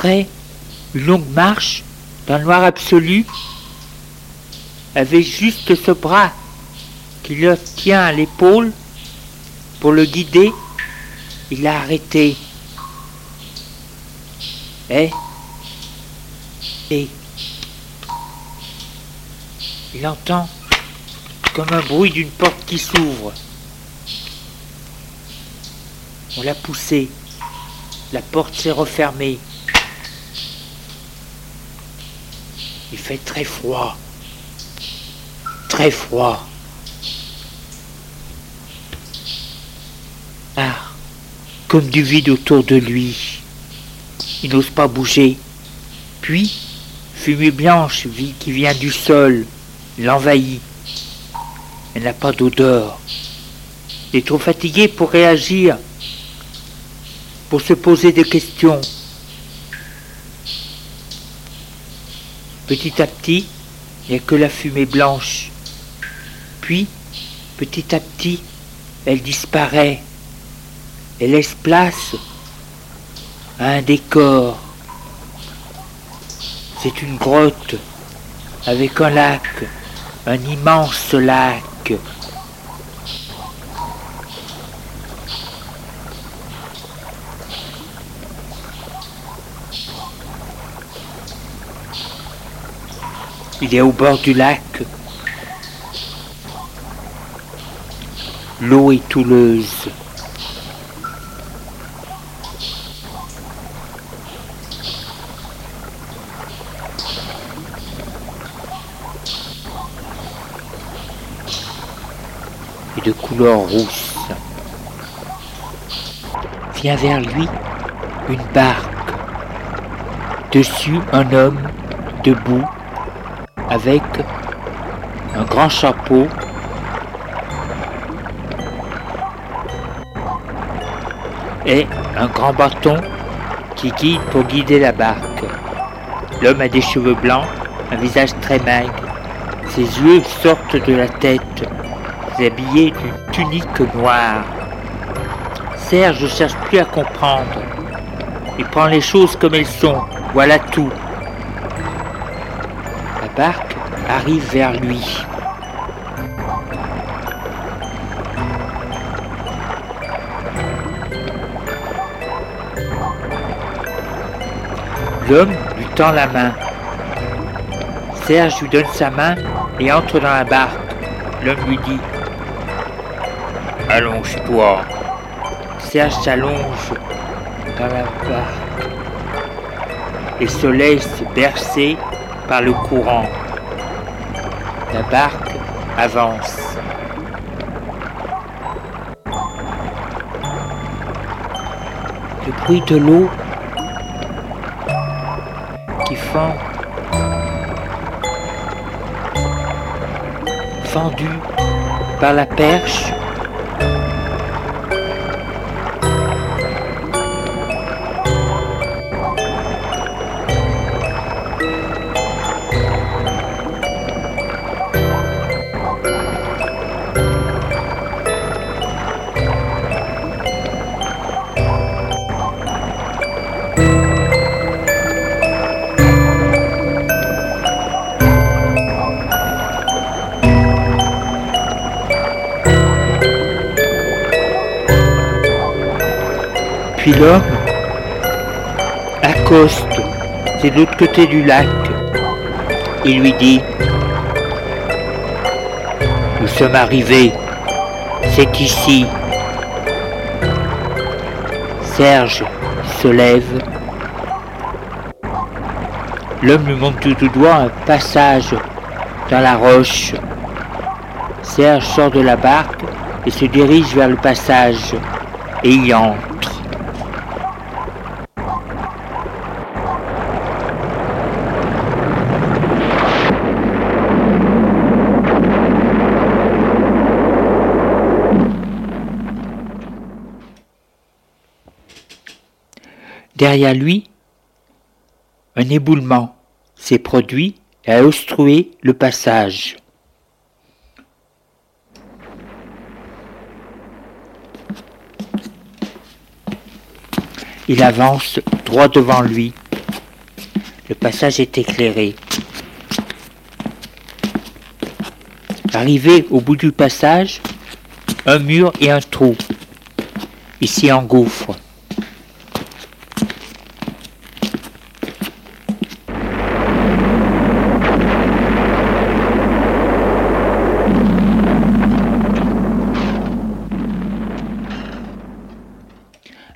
Après une longue marche dans le noir absolu, avec juste ce bras qui le tient à l'épaule pour le guider, il a arrêté. Et, et il entend comme un bruit d'une porte qui s'ouvre. On l'a poussé. La porte s'est refermée. Il fait très froid. Très froid. Ah, comme du vide autour de lui. Il n'ose pas bouger. Puis, fumée blanche qui vient du sol l'envahit. Elle n'a pas d'odeur. Il est trop fatigué pour réagir, pour se poser des questions. Petit à petit, il n'y a que la fumée blanche. Puis, petit à petit, elle disparaît et laisse place à un décor. C'est une grotte avec un lac, un immense lac. Il est au bord du lac. L'eau est touleuse. et de couleur rousse. Vient vers lui une barque. Dessus un homme debout avec un grand chapeau et un grand bâton qui guide pour guider la barque. L'homme a des cheveux blancs, un visage très maigre. Ses yeux sortent de la tête, habillé d'une tunique noire. Serge ne cherche plus à comprendre. Il prend les choses comme elles sont. Voilà tout. Arrive vers lui. L'homme lui tend la main. Serge lui donne sa main et entre dans la barque. L'homme lui dit Allonge-toi. Serge s'allonge dans la barque et se laisse bercer par le courant. La barque avance. Le bruit de l'eau qui fend, fendu par la perche Puis l'homme accoste, c'est de l'autre côté du lac, et lui dit, nous sommes arrivés, c'est ici. Serge se lève. L'homme lui montre du doigt un passage dans la roche. Serge sort de la barque et se dirige vers le passage et y entre. Derrière lui, un éboulement s'est produit et a obstrué le passage. Il avance droit devant lui. Le passage est éclairé. Arrivé au bout du passage, un mur et un trou. Ici engouffre.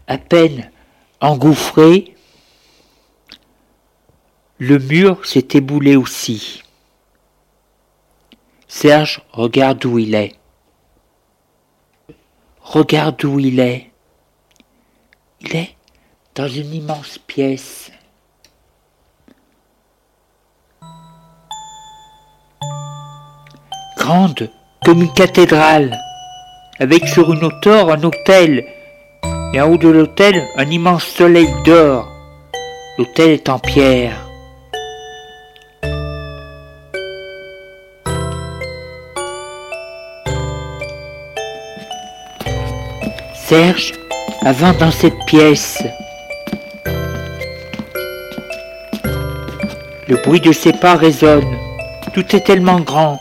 à engouffré, le mur s'est éboulé aussi. Serge regarde où il est. Regarde où il est. Il est dans une immense pièce. Grande comme une cathédrale, avec sur une hauteur un hôtel et en haut de l'hôtel, un immense soleil d'or. L'hôtel est en pierre. Serge avant dans cette pièce. Le bruit de ses pas résonne. Tout est tellement grand.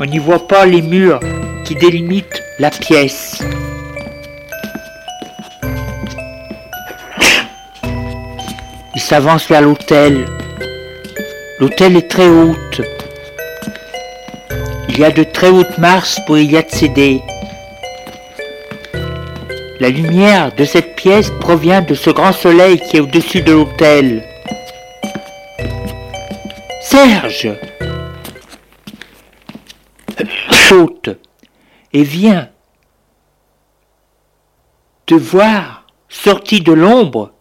On n'y voit pas les murs qui délimitent la pièce. S'avance vers l'hôtel. L'hôtel est très haute. Il y a de très hautes marches pour y accéder. La lumière de cette pièce provient de ce grand soleil qui est au-dessus de l'hôtel. Serge Saute et viens te voir sorti de l'ombre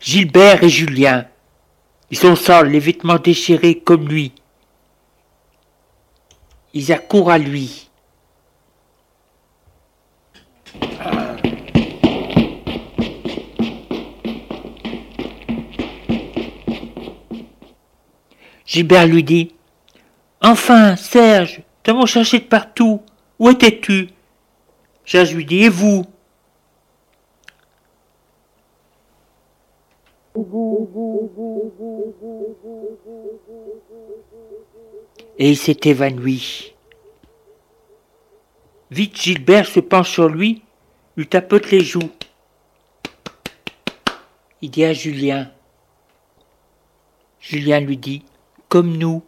Gilbert et Julien. Ils sont seuls, les vêtements déchirés comme lui. Ils accourent à lui. Gilbert lui dit Enfin, Serge, t'avons cherché de partout. Où étais-tu? Serge lui dit Et vous? Et il s'est évanoui. Vite Gilbert se penche sur lui, lui tapote les joues. Il dit à Julien. Julien lui dit, comme nous.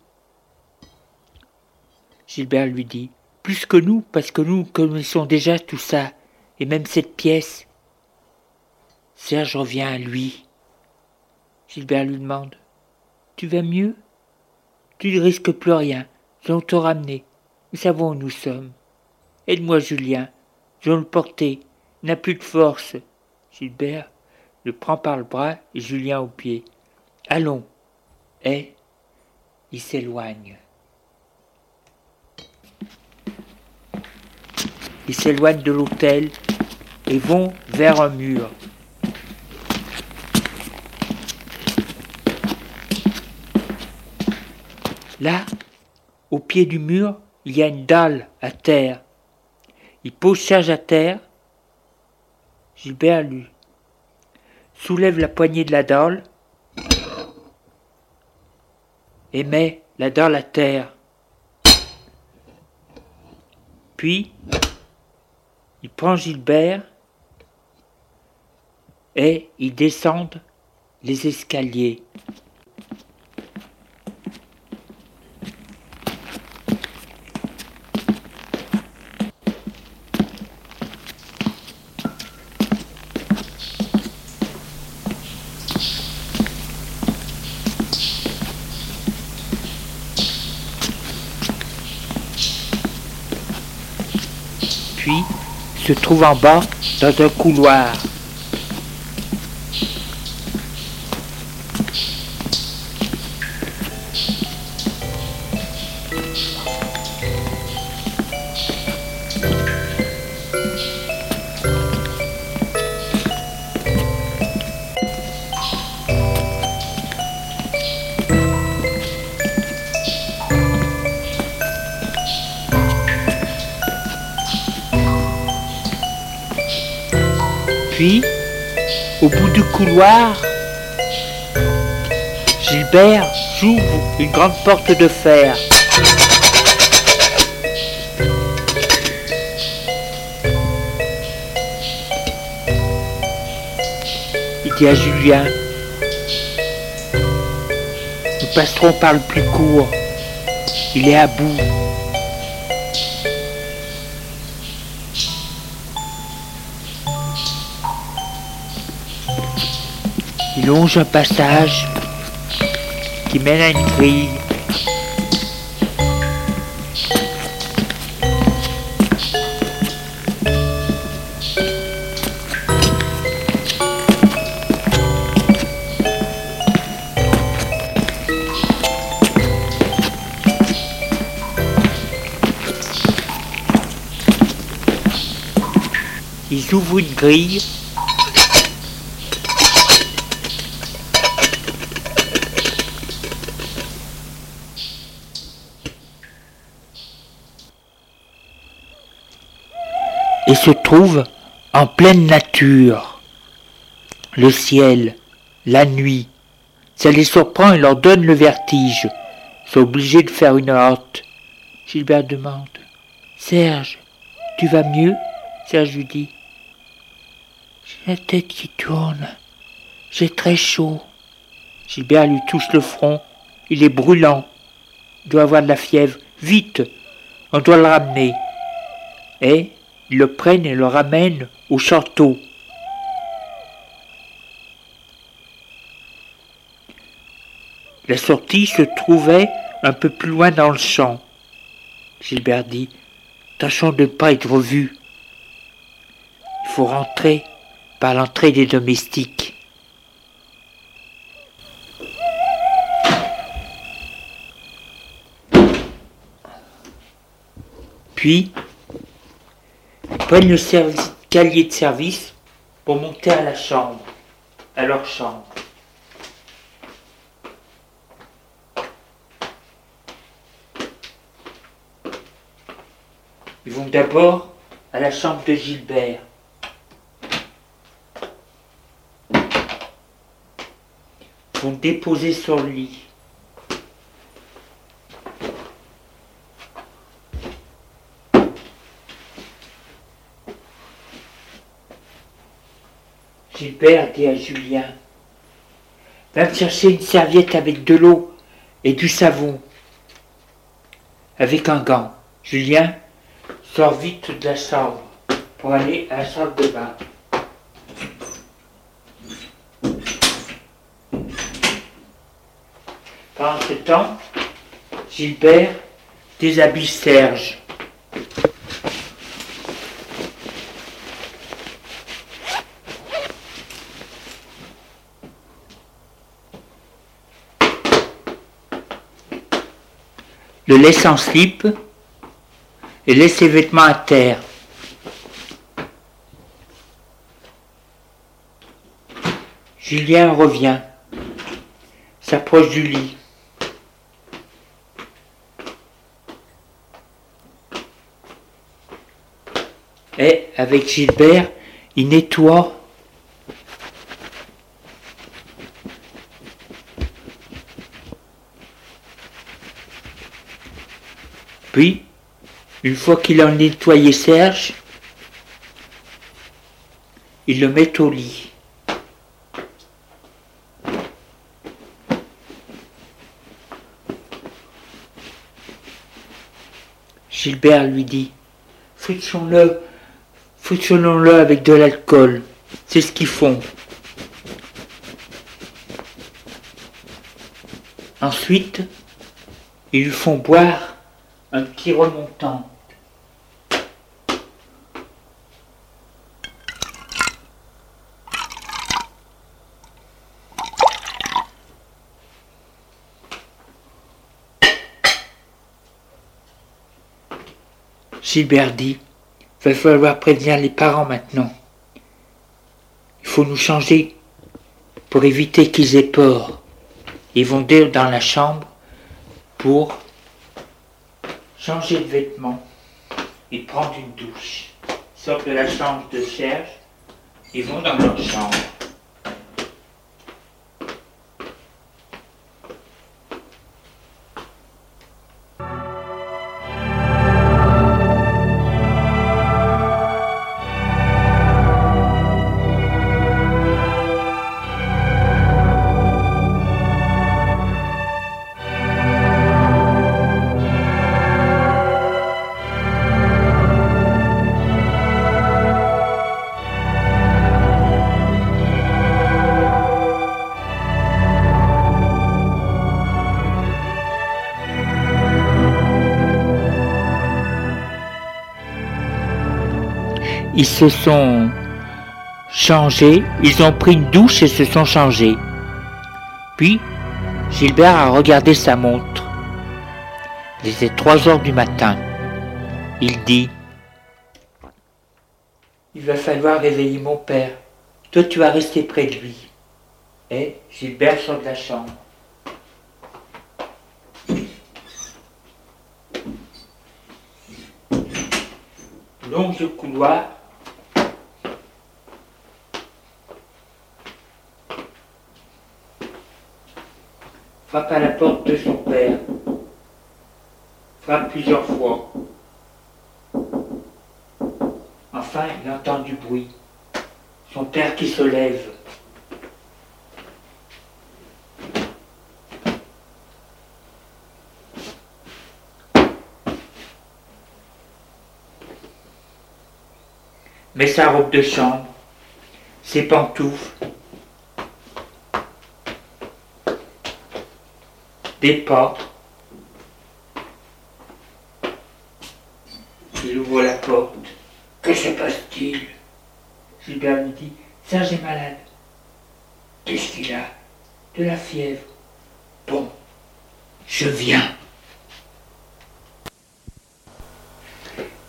Gilbert lui dit, plus que nous, parce que nous connaissons déjà tout ça, et même cette pièce Serge revient à lui. Gilbert lui demande Tu vas mieux? Tu ne risques plus rien. Nous allons te ramener. Nous savons où nous sommes. Aide-moi, Julien. Je vais le porter. Il n'a plus de force. Gilbert le prend par le bras et Julien au pied. Allons. Et il s'éloigne. Ils s'éloignent de l'hôtel et vont vers un mur. Là, au pied du mur, il y a une dalle à terre. Il pose Serge à terre. Gilbert lui soulève la poignée de la dalle et met la dalle à terre. Puis, il prend Gilbert et ils descendent les escaliers. Trouve en bas dans un couloir. Couloir, Gilbert j'ouvre une grande porte de fer. Il dit à Julien, nous passerons par le plus court. Il est à bout. Il longe un passage qui mène à une grille. Ils ouvrent une grille en pleine nature. Le ciel, la nuit, ça les surprend et leur donne le vertige. Sont obligés de faire une halte. Gilbert demande Serge, tu vas mieux? Serge lui dit J'ai la tête qui tourne. J'ai très chaud. Gilbert lui touche le front. Il est brûlant. Il doit avoir de la fièvre. Vite On doit le ramener. Et ils le prennent et le ramènent au château. La sortie se trouvait un peu plus loin dans le champ. Gilbert dit Tâchons de ne pas être vus. Il faut rentrer par l'entrée des domestiques. Puis, prennent le calier de service pour monter à la chambre, à leur chambre. Ils vont d'abord à la chambre de Gilbert. Ils vont déposer sur le lit. Super, dit à Julien. Va me chercher une serviette avec de l'eau et du savon. Avec un gant. Julien sort vite de la chambre pour aller à la salle de bain. Pendant ce temps, Gilbert déshabille Serge. Le laisse en slip et laisse ses vêtements à terre. Julien revient, s'approche du lit. Et avec Gilbert, il nettoie Une fois qu'il a nettoyé Serge, il le met au lit. Gilbert lui dit Frictionnons-le, frictionnons-le avec de l'alcool. C'est ce qu'ils font. Ensuite, ils font boire un petit remontant. Gilbert dit, va falloir prévenir les parents maintenant. Il faut nous changer pour éviter qu'ils aient peur. Ils vont dans la chambre pour changer de vêtements et prendre une douche. Sortent de la chambre de Serge et vont dans leur chambre. Ils se sont changés, ils ont pris une douche et se sont changés. Puis, Gilbert a regardé sa montre. Il était 3 heures du matin. Il dit Il va falloir réveiller mon père. Toi, tu vas rester près de lui. Et Gilbert sort de la chambre. Longe le couloir, frappe à la porte de son père, frappe plusieurs fois. Enfin, il entend du bruit, son père qui se lève. met sa robe de chambre, ses pantoufles, des pas. Il ouvre la porte. Que se passe-t-il? Gilbert lui dit Serge est malade. Qu'est-ce qu'il a? De la fièvre. Bon, je viens.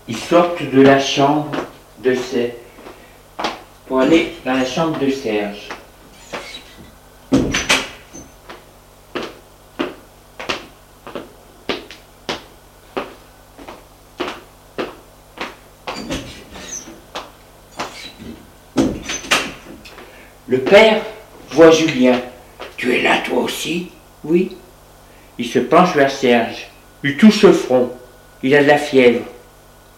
Ils sortent de la chambre de Serge pour aller dans la chambre de Serge. Père voit Julien. Tu es là toi aussi? Oui. Il se penche vers Serge, lui touche le front. Il a de la fièvre.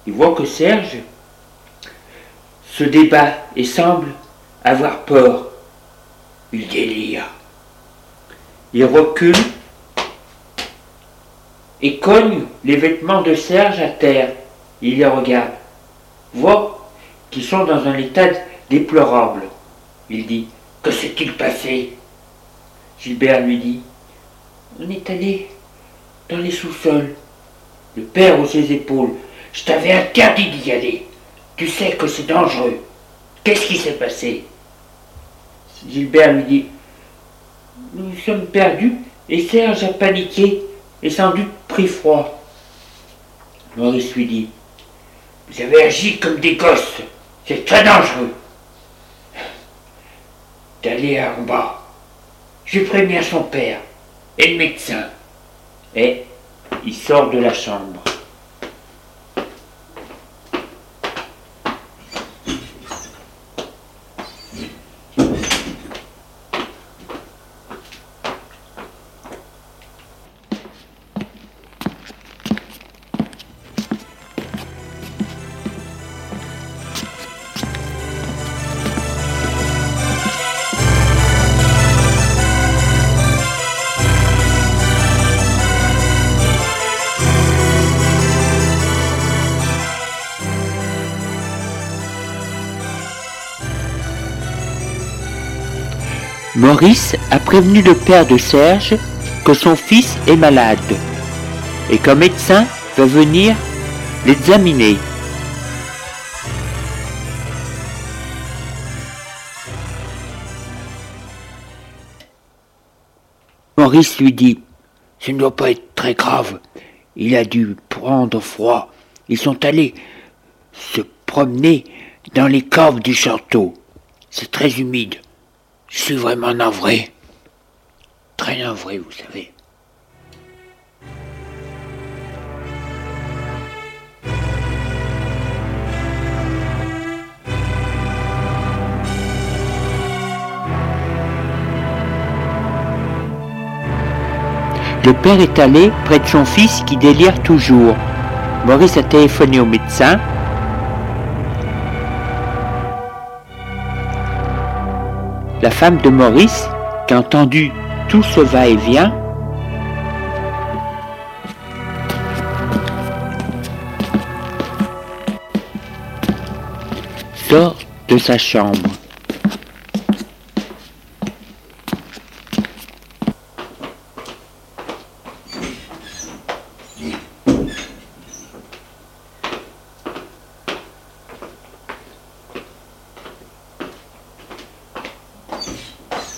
Il voit que Serge se débat et semble avoir peur. Il délire. Il recule et cogne les vêtements de Serge à terre. Il les regarde. Voit qu'ils sont dans un état déplorable. Il dit Que s'est-il passé? Gilbert lui dit On est allé dans les sous-sols. Le père aux ses épaules. Je t'avais interdit d'y aller. Tu sais que c'est dangereux. Qu'est-ce qui s'est passé? Gilbert lui dit Nous sommes perdus et Serge a paniqué et sans doute pris froid. Maurice lui dit Vous avez agi comme des gosses. C'est très dangereux. D'aller à bas. Je préviens son père et le médecin. Et il sort de la chambre. Maurice a prévenu le père de Serge que son fils est malade et qu'un médecin va venir l'examiner. Maurice lui dit Ce ne doit pas être très grave. Il a dû prendre froid. Ils sont allés se promener dans les caves du château. C'est très humide. Je suis vraiment navré. Très navré, vous savez. Le père est allé près de son fils qui délire toujours. Maurice a téléphoné au médecin La femme de Maurice, qui a entendu tout ce va-et-vient, sort de sa chambre.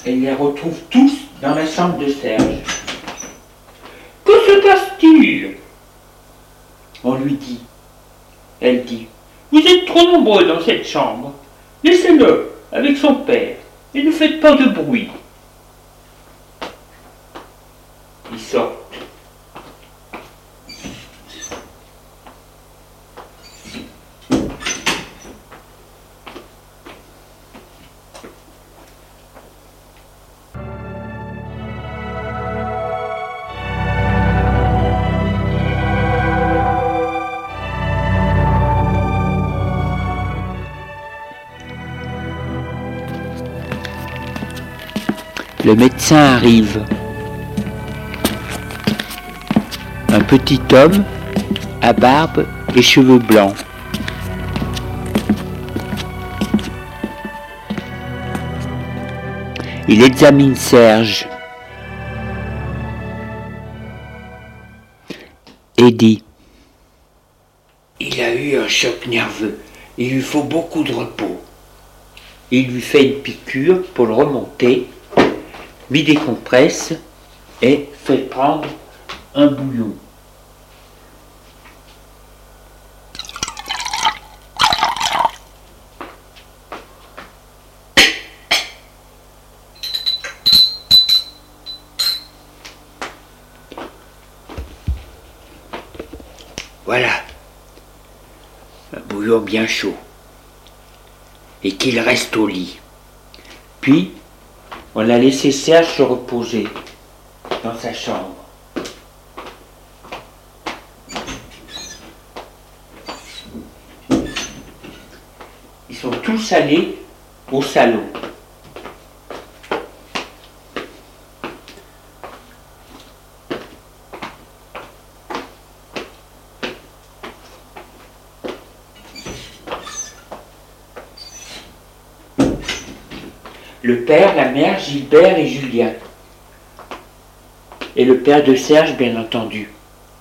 Elle les retrouve tous dans la chambre de Serge. Que se passe-t-il On lui dit. Elle dit. Vous êtes trop nombreux dans cette Laissez-le avec son père et ne faites pas de bruit. Le médecin arrive. Un petit homme à barbe et cheveux blancs. Il examine Serge et dit Il a eu un choc nerveux. Il lui faut beaucoup de repos. Il lui fait une piqûre pour le remonter lui décompresse et fait prendre un bouillon. Voilà, un bouillon bien chaud, et qu'il reste au lit. Puis, on a laissé Serge se reposer dans sa chambre. Ils sont tous allés au salon. Le père, la mère, Gilbert et Julien. et le père de Serge, bien entendu.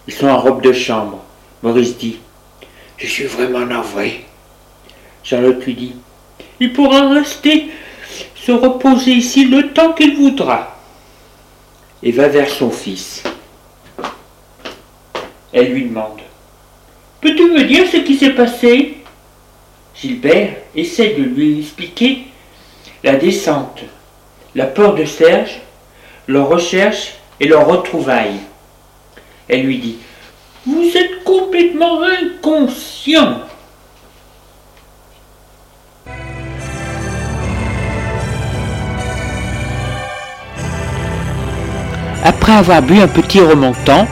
Ils sont en robe de chambre. Maurice dit Je suis vraiment navré. Charlotte lui dit Il pourra rester se reposer ici le temps qu'il voudra. Et va vers son fils. Elle lui demande Peux-tu me dire ce qui s'est passé? Gilbert essaie de lui expliquer la descente, la peur de Serge, leur recherche et leur retrouvaille. Elle lui dit Vous êtes complètement inconscient. Après avoir bu un petit remontant,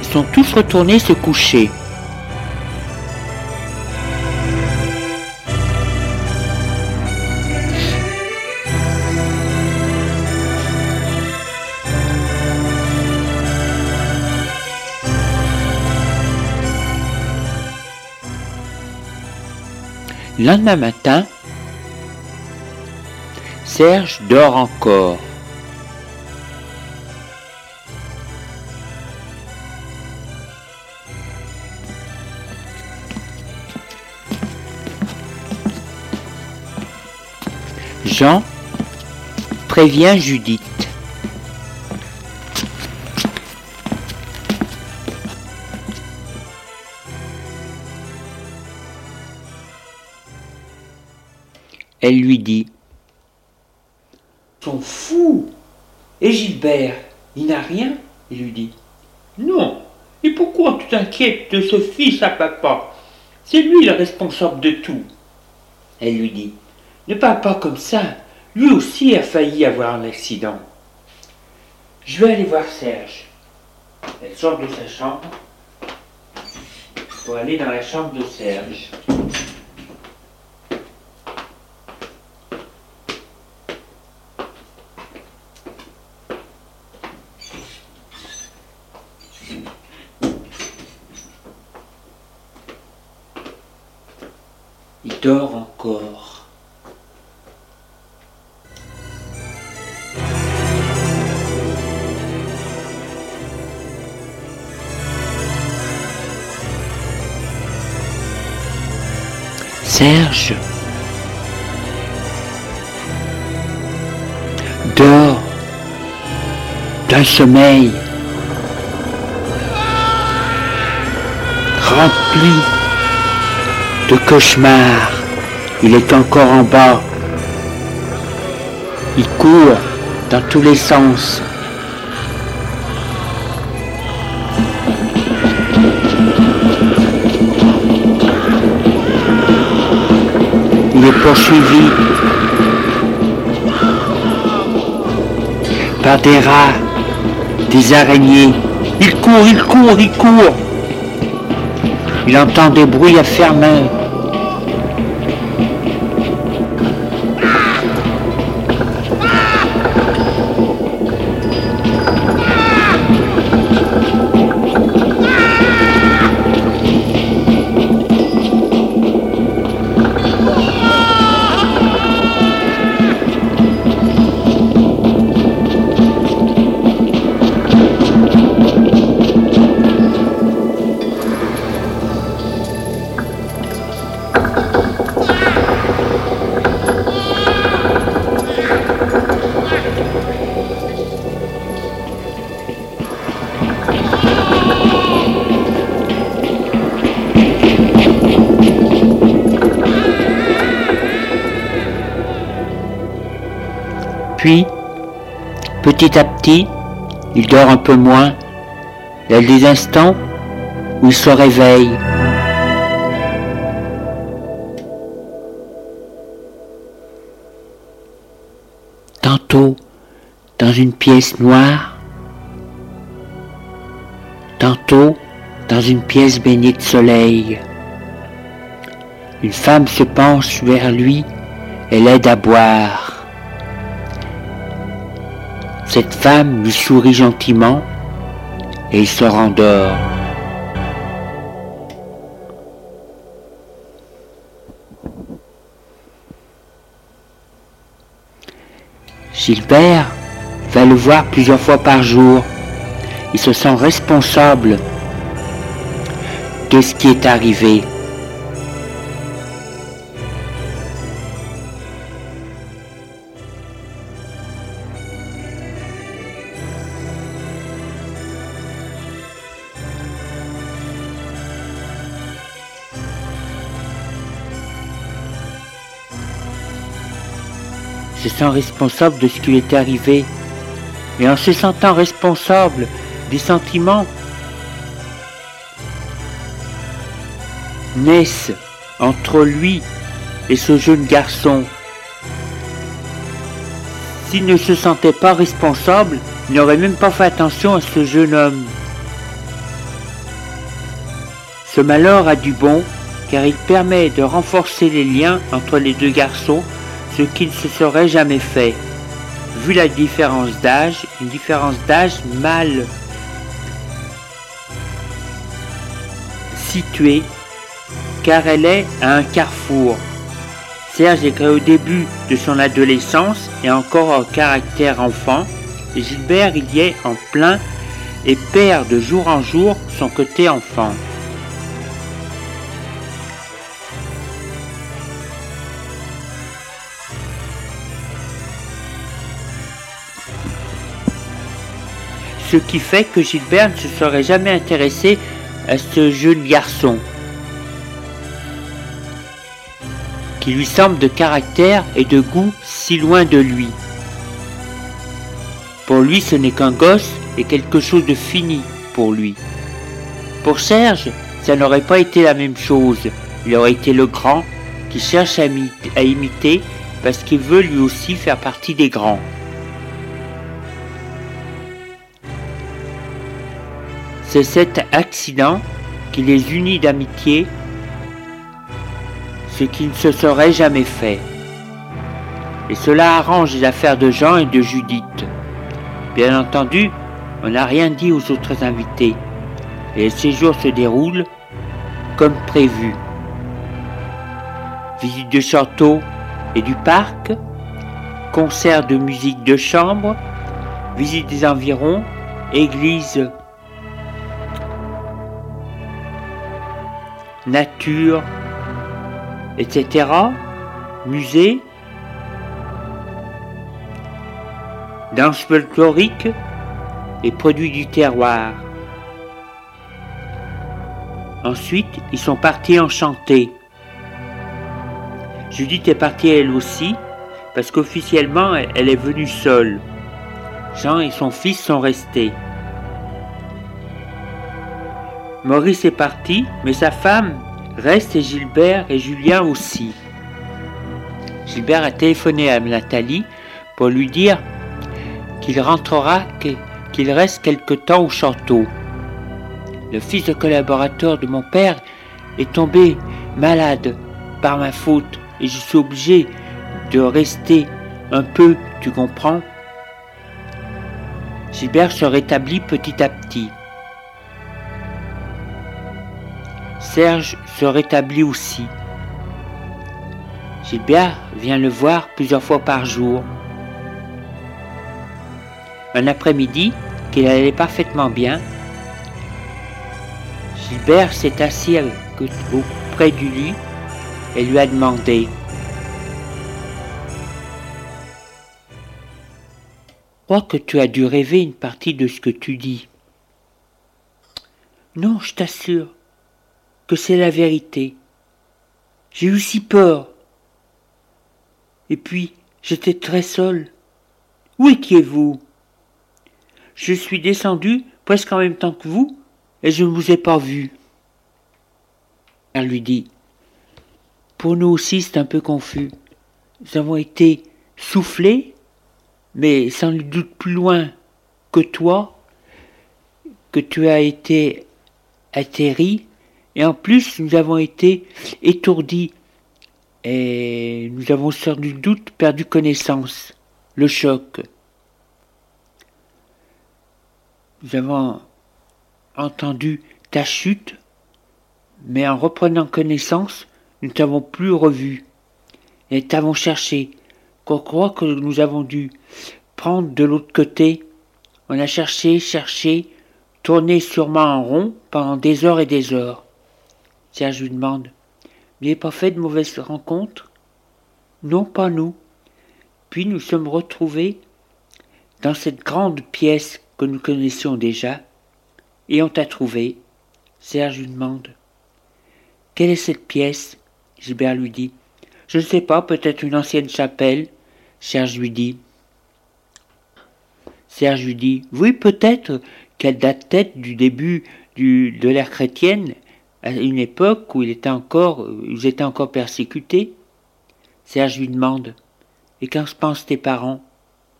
ils sont tous retournés se coucher. Le lendemain matin, Serge dort encore. Jean prévient Judith. Elle lui dit Son fou Et Gilbert, il n'a rien? Il lui dit Non Et pourquoi tu t'inquiètes de ce fils à papa? C'est lui le responsable de tout. Elle lui dit Ne parle pas comme ça. Lui aussi a failli avoir un accident. Je vais aller voir Serge. Elle sort de sa chambre pour aller dans la chambre de Serge. Serge dort d'un sommeil rempli de cauchemar. Il est encore en bas. Il court dans tous les sens. Poursuivi par des rats, des araignées. Il court, il court, il court. Il entend des bruits à il dort un peu moins. Il y a des instants où il se réveille. Tantôt dans une pièce noire, tantôt dans une pièce baignée de soleil. Une femme se penche vers lui et l'aide à boire. Cette femme lui sourit gentiment et il se rendort. Gilbert va le voir plusieurs fois par jour. il se sent responsable de ce qui est arrivé. Responsable de ce qui lui est arrivé. Et en se sentant responsable des sentiments naissent entre lui et ce jeune garçon. S'il ne se sentait pas responsable, il n'aurait même pas fait attention à ce jeune homme. Ce malheur a du bon car il permet de renforcer les liens entre les deux garçons ce qui ne se serait jamais fait. Vu la différence d'âge, une différence d'âge mal située, car elle est à un carrefour. Serge est au début de son adolescence et encore en caractère enfant, et Gilbert il y est en plein et perd de jour en jour son côté enfant. Ce qui fait que Gilbert ne se serait jamais intéressé à ce jeune garçon, qui lui semble de caractère et de goût si loin de lui. Pour lui, ce n'est qu'un gosse et quelque chose de fini pour lui. Pour Serge, ça n'aurait pas été la même chose. Il aurait été le grand qui cherche à, imiter parce qu'il veut lui aussi faire partie des grands. C'est cet accident qui les unit d'amitié, ce qui ne se serait jamais fait. Et cela arrange les affaires de Jean et de Judith. Bien entendu, on n'a rien dit aux autres invités, et le séjour se déroule comme prévu. Visite de château et du parc, concert de musique de chambre, visite des environs, église nature, etc., musée, danse folklorique et produits du terroir. Ensuite, ils sont partis enchanter. Judith est partie elle aussi, parce qu'officiellement, elle est venue seule. Jean et son fils sont restés. Maurice est parti, mais sa femme reste et Gilbert et Julien aussi. Gilbert a téléphoné à Nathalie pour lui dire qu'il rentrera, qu'il reste quelque temps au château. Le fils de collaborateur de mon père est tombé malade par ma faute et je suis obligé de rester un peu, tu comprends? Gilbert se rétablit petit à petit. Serge se rétablit aussi. Gilbert vient le voir plusieurs fois par jour. Un après-midi, qu'il allait parfaitement bien, Gilbert s'est assis auprès du lit et lui a demandé Crois que tu as dû rêver une partie de ce que tu dis. Non, je t'assure que c'est la vérité. J'ai eu si peur. Et puis, j'étais très seul. Où étiez-vous? Je suis descendu presque en même temps que vous, et je ne vous ai pas vu. Elle lui dit Pour nous aussi, c'est un peu confus. Nous avons été soufflés, mais sans doute plus loin que toi, que tu as été atterri et en plus, nous avons été étourdis et nous avons sans doute perdu connaissance. Le choc. Nous avons entendu ta chute, mais en reprenant connaissance, nous t'avons plus revu et t'avons cherché. Qu'on croit que nous avons dû prendre de l'autre côté, on a cherché, cherché, tourné sûrement en rond pendant des heures et des heures. Serge lui demande Vous n'avez pas fait de mauvaises rencontres? Non, pas nous. Puis nous sommes retrouvés dans cette grande pièce que nous connaissions déjà, et on t'a trouvé. Serge lui demande Quelle est cette pièce? Gilbert lui dit Je ne sais pas, peut-être une ancienne chapelle. Serge lui dit Serge lui dit Oui, peut-être qu'elle date tête du début de l'ère chrétienne, à une époque où il était encore, ils étaient encore persécutés. Serge lui demande Et qu'en pensent tes parents?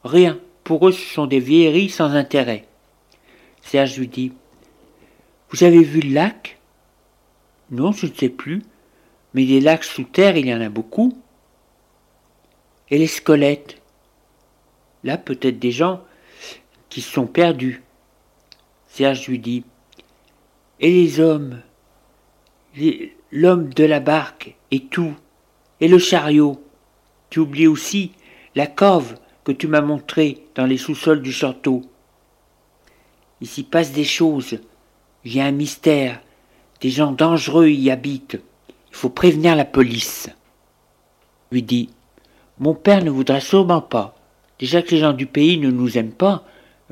Rien. Pour eux, ce sont des vieilleries sans intérêt. Serge lui dit Vous avez vu le lac? Non, je ne sais plus. Mais des lacs sous terre, il y en a beaucoup. Et les squelettes Là, peut-être des gens qui se sont perdus. Serge lui dit Et les hommes? L'homme de la barque et tout, et le chariot. Tu oublies aussi la cove que tu m'as montrée dans les sous-sols du château. Il s'y passe des choses. Il y a un mystère. Des gens dangereux y habitent. Il faut prévenir la police. Lui dit Mon père ne voudra sûrement pas. Déjà que les gens du pays ne nous aiment pas,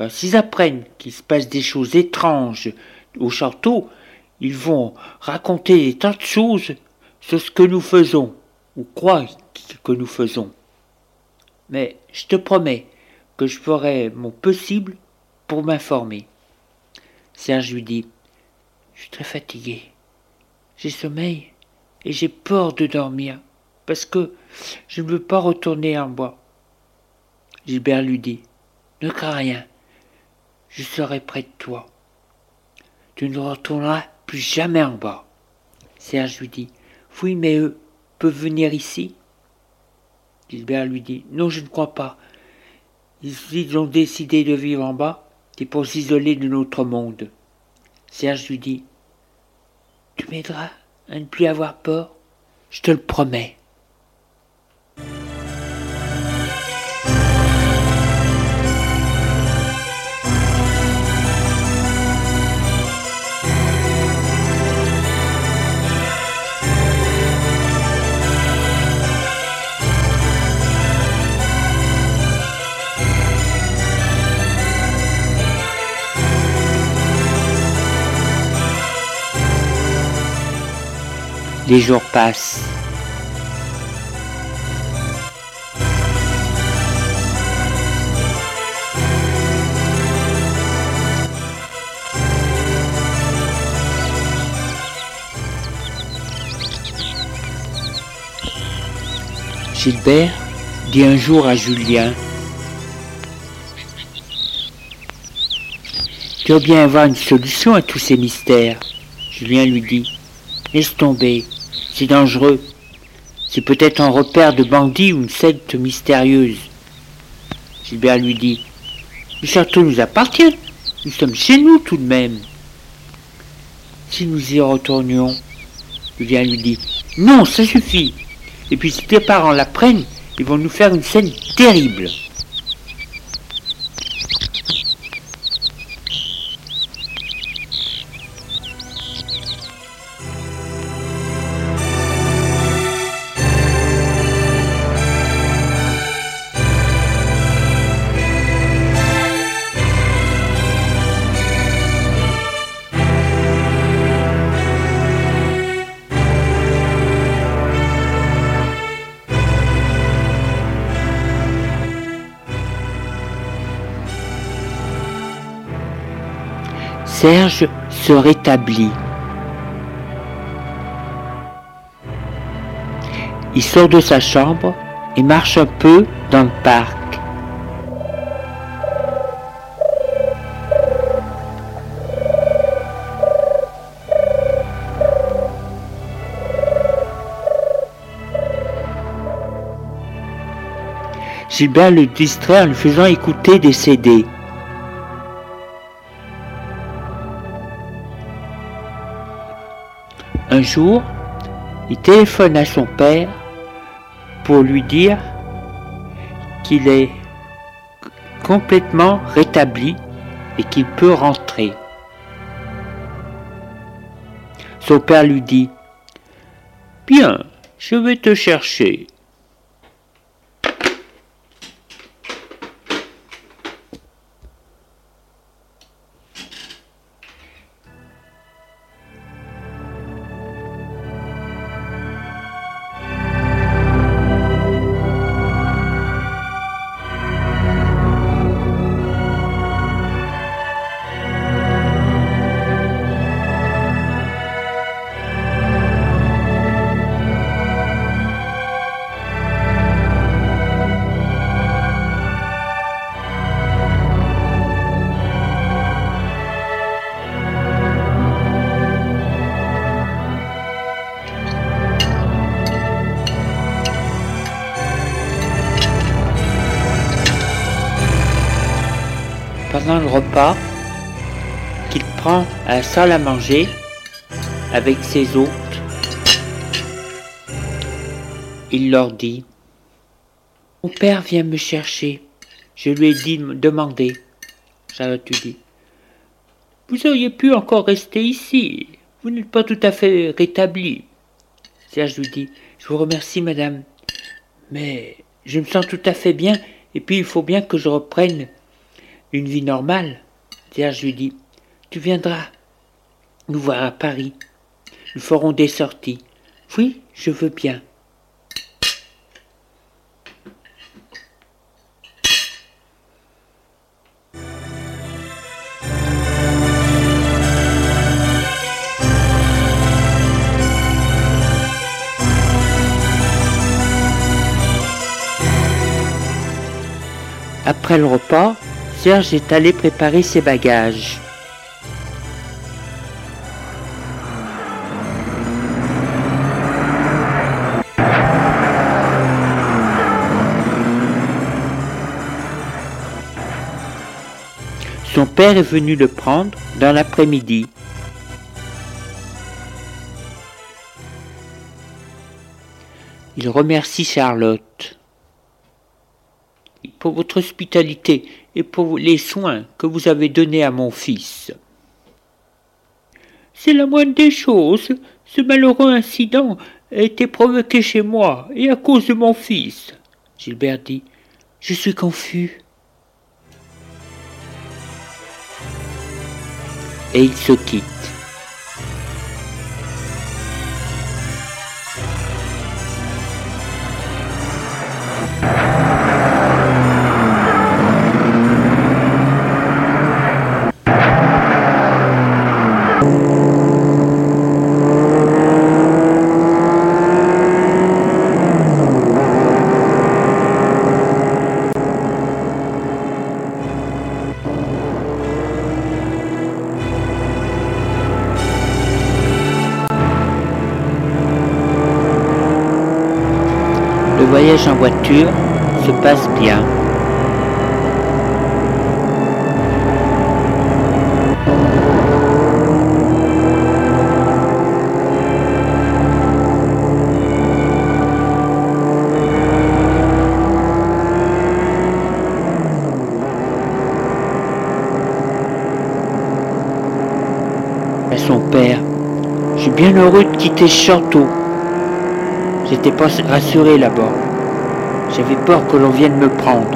s'ils apprennent qu'il se passe des choses étranges au château, ils vont raconter des tas de choses sur ce que nous faisons, ou croient que nous faisons. Mais je te promets que je ferai mon possible pour m'informer. Serge lui dit Je suis très fatigué. J'ai sommeil et j'ai peur de dormir parce que je ne veux pas retourner en bois. Gilbert lui dit Ne crains rien, je serai près de toi. Tu ne retourneras plus jamais en bas. Serge lui dit Oui, mais eux peuvent venir ici? Gilbert lui dit Non, je ne crois pas. Ils ont décidé de vivre en bas, c'est pour s'isoler de notre monde. Serge lui dit Tu m'aideras à ne plus avoir peur? Je te le promets. Les jours passent. Gilbert dit un jour à Julien Tu dois bien avoir une solution à tous ces mystères. Julien lui dit Laisse tomber, c'est dangereux. C'est peut-être un repère de bandits ou une secte mystérieuse. Gilbert lui dit Le château nous appartient. Nous sommes chez nous tout de même. Si nous y retournions, Julien lui dit Non, ça suffit. Et puis si tes parents l'apprennent, ils vont nous faire une scène terrible. Serge se rétablit. Il sort de sa chambre et marche un peu dans le parc. Gilbert le distrait en lui faisant écouter des CD. Un jour, il téléphone à son père pour lui dire qu'il est complètement rétabli et qu'il peut rentrer. Son père lui dit, Bien, je vais te chercher. Prend la salle à manger avec ses hôtes, il leur dit Mon père vient me chercher. Je lui ai dit de demander. Charlotte lui dit Vous auriez pu encore rester ici. Vous n'êtes pas tout à fait rétabli. Serge lui dit Je vous remercie, madame, mais je me sens tout à fait bien, et puis il faut bien que je reprenne une vie normale. Serge lui dit Tu viendras nous voir à Paris. Nous ferons des sorties. Oui, je veux bien. Après le repas, Serge est allé préparer ses bagages. Son père est venu le prendre dans l'après-midi. Il remercie Charlotte pour votre hospitalité et pour les soins que vous avez donnés à mon fils. C'est la moindre des choses. Ce malheureux incident a été provoqué chez moi et à cause de mon fils. Gilbert dit Je suis confus. Et il se quitte. En voiture se passe bien. À son père, je suis bien heureux de quitter ce château. J'étais pas rassuré là-bas. J'avais peur que l'on vienne me prendre.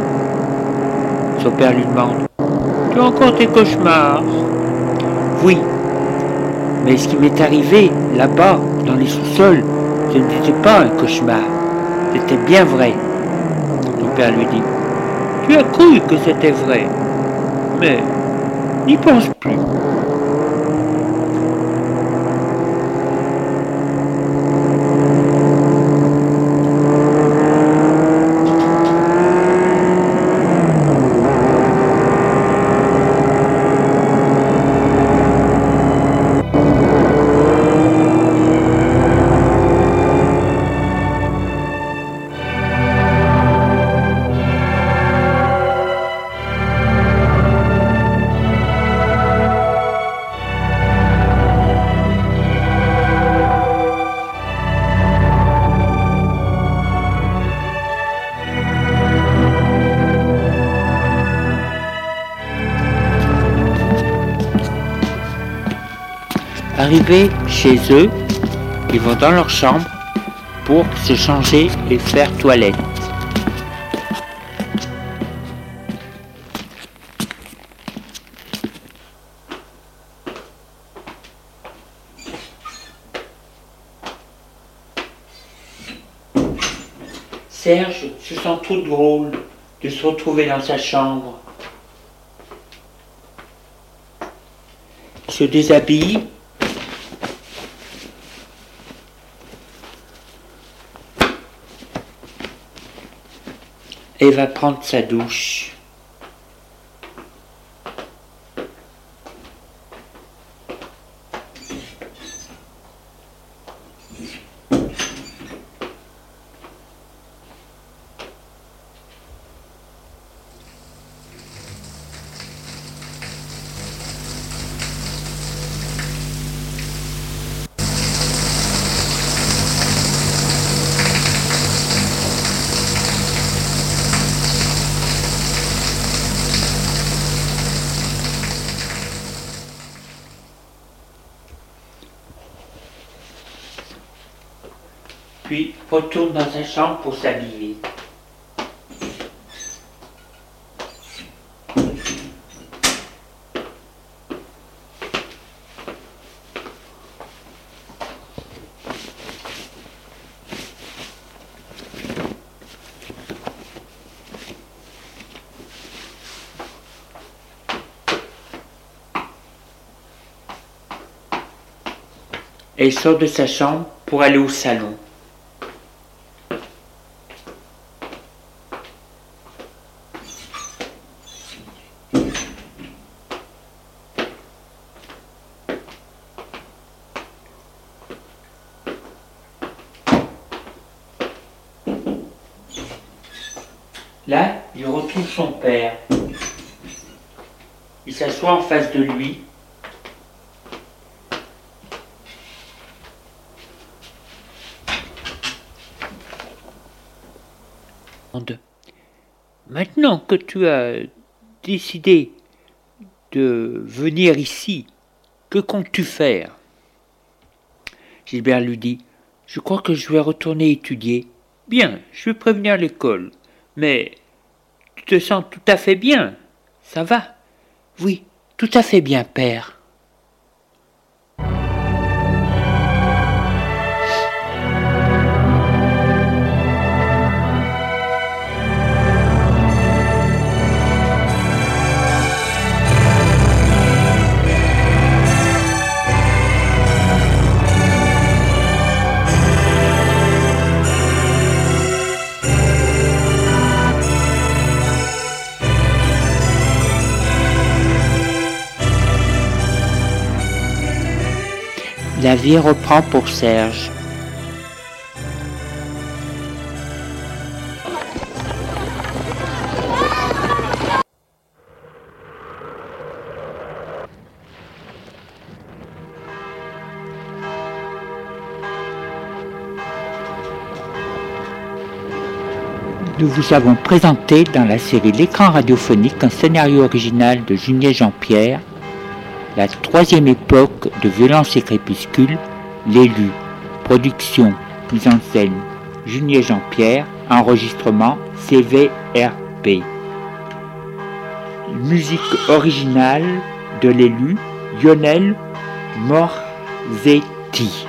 Son père lui demande Tu as encore tes cauchemars? Oui. Mais ce qui m'est arrivé là-bas, dans les sous-sols, ce n'était pas un cauchemar. C'était bien vrai. Son père lui dit Tu as cru que c'était vrai. Mais n'y pense plus. Arrivés chez eux, ils vont dans leur chambre pour se changer et faire toilette. Serge se sent trop drôle de se retrouver dans sa chambre. Il se déshabille. Et va prendre sa douche. puis sa chambre pour s'habiller. Elle sort de sa chambre pour aller au salon. Là, il retrouve son père. Il s'assoit en face de lui. Maintenant tu as décidé de venir ici, que comptes-tu faire? Gilbert lui dit Je crois que je vais retourner étudier. Bien, je vais prévenir l'école. Mais tu te sens tout à fait bien. Ça va? Oui, tout à fait bien, père. La vie reprend pour Serge. Nous vous avons présenté dans la série L'écran radiophonique un scénario original de Julien Jean-Pierre troisième époque de Violence et Crépuscule, l'élu, production, mise en scène, Julien Jean-Pierre, enregistrement CVRP. Musique originale de l'élu, Lionel Morzetti.